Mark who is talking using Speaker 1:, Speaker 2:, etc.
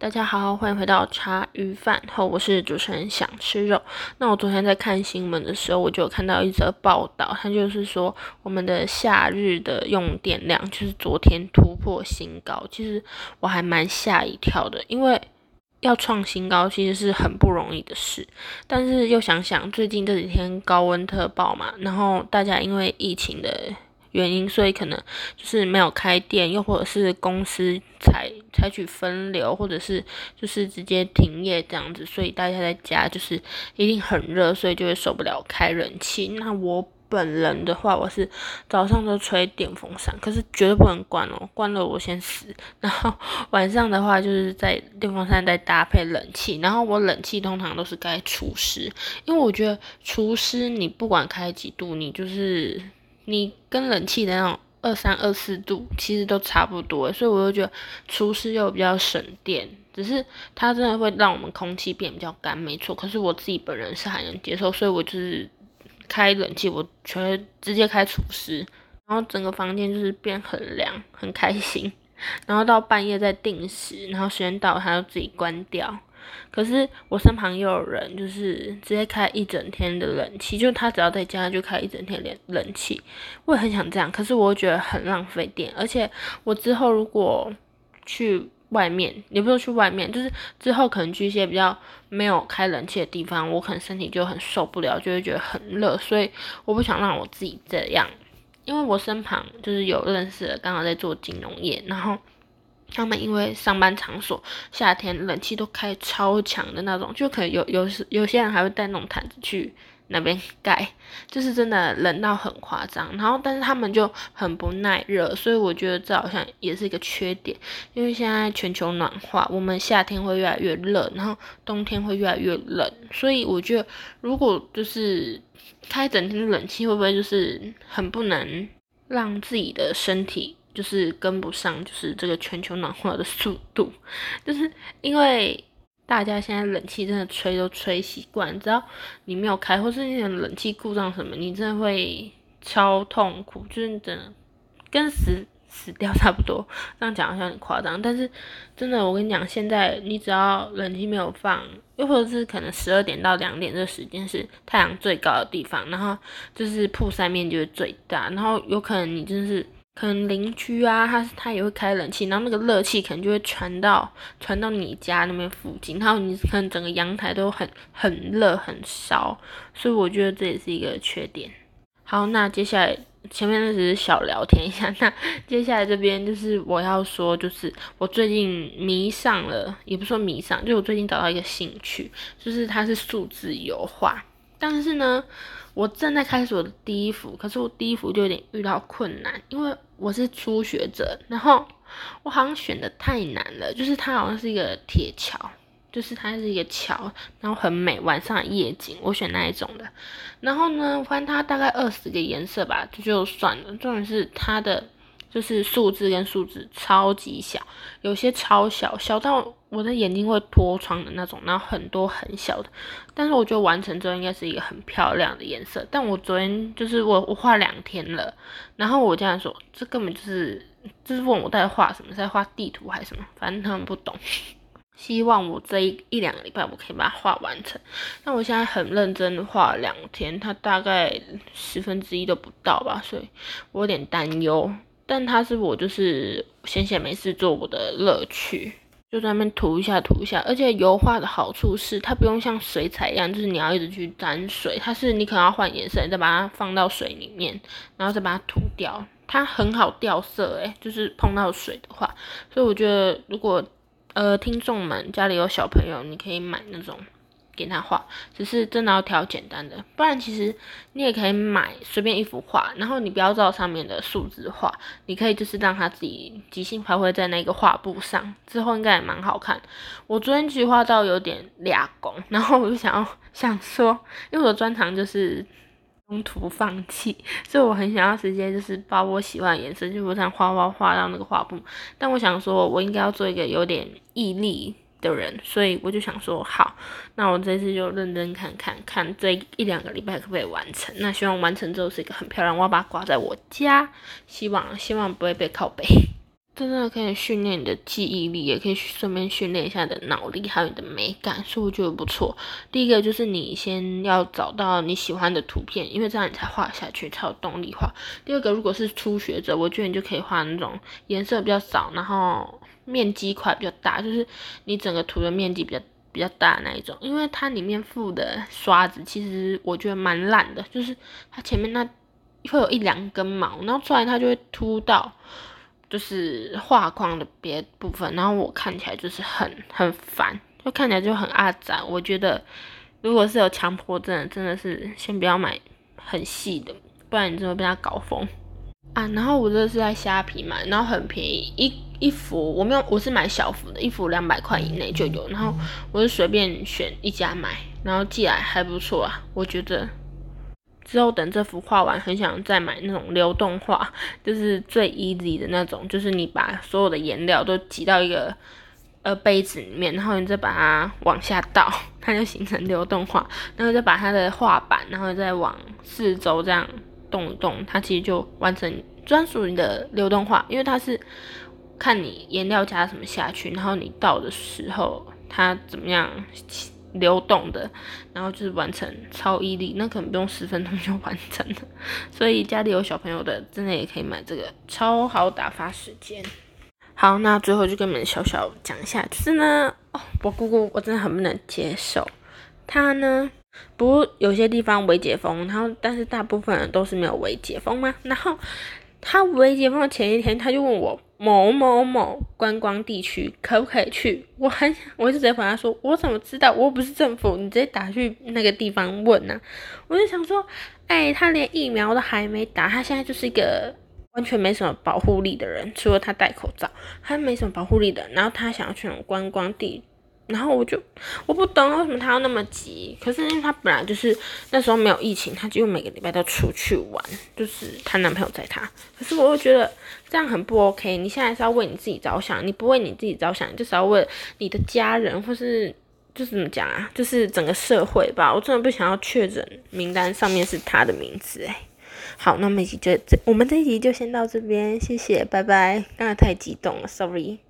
Speaker 1: 大家好，欢迎回到茶余饭后，我是主持人想吃肉。那我昨天在看新闻的时候，我就看到一则报道，它就是说我们的夏日的用电量就是昨天突破新高。其实我还蛮吓一跳的，因为要创新高其实是很不容易的事。但是又想想最近这几天高温特爆嘛，然后大家因为疫情的。原因，所以可能就是没有开店，又或者是公司采采取分流，或者是就是直接停业这样子，所以大家在家就是一定很热，所以就会受不了开冷气。那我本人的话，我是早上都吹电风扇，可是绝对不能关哦，关了我先死。然后晚上的话，就是在电风扇再搭配冷气，然后我冷气通常都是该除湿，因为我觉得除湿你不管开几度，你就是。你跟冷气的那种二三二四度其实都差不多，所以我就觉得除湿又比较省电，只是它真的会让我们空气变比较干，没错。可是我自己本人是还能接受，所以我就是开冷气，我全直接开除湿，然后整个房间就是变很凉，很开心。然后到半夜再定时，然后时间到它就自己关掉。可是我身旁又有人，就是直接开一整天的冷气，就他只要在家就开一整天冷冷气。我也很想这样，可是我觉得很浪费电，而且我之后如果去外面，也不说去外面，就是之后可能去一些比较没有开冷气的地方，我可能身体就很受不了，就会觉得很热，所以我不想让我自己这样，因为我身旁就是有认识的，刚好在做金融业，然后。他们因为上班场所夏天冷气都开超强的那种，就可能有有时有些人还会带那种毯子去那边盖，就是真的冷到很夸张。然后但是他们就很不耐热，所以我觉得这好像也是一个缺点。因为现在全球暖化，我们夏天会越来越热，然后冬天会越来越冷，所以我觉得如果就是开整天的冷气，会不会就是很不能让自己的身体。就是跟不上，就是这个全球暖化的速度，就是因为大家现在冷气真的吹都吹习惯，只要你没有开，或是那种冷气故障什么，你真的会超痛苦，就是真的跟死死掉差不多。这样讲好像很夸张，但是真的，我跟你讲，现在你只要冷气没有放，又或者是可能十二点到两点这时间是太阳最高的地方，然后就是曝晒面积是最大，然后有可能你真的是。可能邻居啊，他他也会开冷气，然后那个热气可能就会传到传到你家那边附近，然后你可能整个阳台都很很热很烧，所以我觉得这也是一个缺点。好，那接下来前面那只是小聊天一下，那接下来这边就是我要说，就是我最近迷上了，也不说迷上，就我最近找到一个兴趣，就是它是数字油画，但是呢。我正在开始我的第一幅，可是我第一幅就有点遇到困难，因为我是初学者，然后我好像选的太难了，就是它好像是一个铁桥，就是它是一个桥，然后很美，晚上夜景，我选那一种的。然后呢，我发现它大概二十个颜色吧，这就算了，重点是它的。就是数字跟数字超级小，有些超小，小到我的眼睛会脱窗的那种，然后很多很小的。但是我觉得完成之后应该是一个很漂亮的颜色。但我昨天就是我我画两天了，然后我这样说，这根本就是就是问我在画什么，在画地图还是什么，反正他们不懂。希望我这一一两个礼拜我可以把它画完成。但我现在很认真的画两天，它大概十分之一都不到吧，所以我有点担忧。但它是我就是闲闲没事做我的乐趣，就在那边涂一下涂一下。而且油画的好处是它不用像水彩一样，就是你要一直去沾水，它是你可能要换颜色，你再把它放到水里面，然后再把它涂掉，它很好掉色诶，就是碰到水的话。所以我觉得如果呃听众们家里有小朋友，你可以买那种。给他画，只是真的要挑简单的，不然其实你也可以买随便一幅画，然后你不要照上面的数字画，你可以就是让他自己即兴发挥在那个画布上，之后应该也蛮好看。我昨天其实画到有点俩工，然后我就想要想说，因为我的专长就是中途放弃，所以我很想要直接就是把我喜欢的颜色就这样画画画到那个画布，但我想说我应该要做一个有点毅力。的人，所以我就想说，好，那我这次就认真看看看这一两个礼拜可不可以完成。那希望完成之后是一个很漂亮，我要把它挂在我家，希望希望不会被靠背。真的可以训练你的记忆力，也可以顺便训练一下你的脑力，还有你的美感，所以我觉得不错。第一个就是你先要找到你喜欢的图片，因为这样你才画下去，才有动力画。第二个，如果是初学者，我觉得你就可以画那种颜色比较少，然后面积块比较大，就是你整个图的面积比较比较大的那一种。因为它里面附的刷子，其实我觉得蛮烂的，就是它前面那会有一两根毛，然后出来它就会凸到。就是画框的别部分，然后我看起来就是很很烦，就看起来就很阿杂。我觉得如果是有强迫症，真的是先不要买很细的，不然你真的被他搞疯啊。然后我这是在虾皮买，然后很便宜，一一幅我没有，我是买小幅的，一幅两百块以内就有。然后我是随便选一家买，然后寄来还不错啊，我觉得。之后等这幅画完，很想再买那种流动画，就是最 easy 的那种，就是你把所有的颜料都挤到一个呃杯子里面，然后你再把它往下倒，它就形成流动画，然后再把它的画板，然后再往四周这样动一动，它其实就完成专属你的流动画，因为它是看你颜料加什么下去，然后你倒的时候它怎么样。流动的，然后就是完成超毅力，那可能不用十分钟就完成了。所以家里有小朋友的，真的也可以买这个，超好打发时间。好，那最后就跟你们小小讲一下，就是呢，哦，我姑姑我真的很不能接受，她呢，不有些地方未解封，然后但是大部分人都是没有未解封嘛，然后。他未解封的前一天，他就问我某某某观光地区可不可以去。我很，我就直接回答说：“我怎么知道？我又不是政府，你直接打去那个地方问呐。”我就想说，哎，他连疫苗都还没打，他现在就是一个完全没什么保护力的人，除了他戴口罩，他没什么保护力的。然后他想要去那种观光地。然后我就我不懂为什么他要那么急，可是因为他本来就是那时候没有疫情，他就每个礼拜都出去玩，就是她男朋友载她。可是我又觉得这样很不 OK。你现在是要为你自己着想，你不为你自己着想，就是要为你的家人，或是就是怎么讲啊，就是整个社会吧。我真的不想要确诊名单上面是他的名字哎。好，那么一集就这，我们这一集就先到这边，谢谢，拜拜。刚才太激动了，sorry。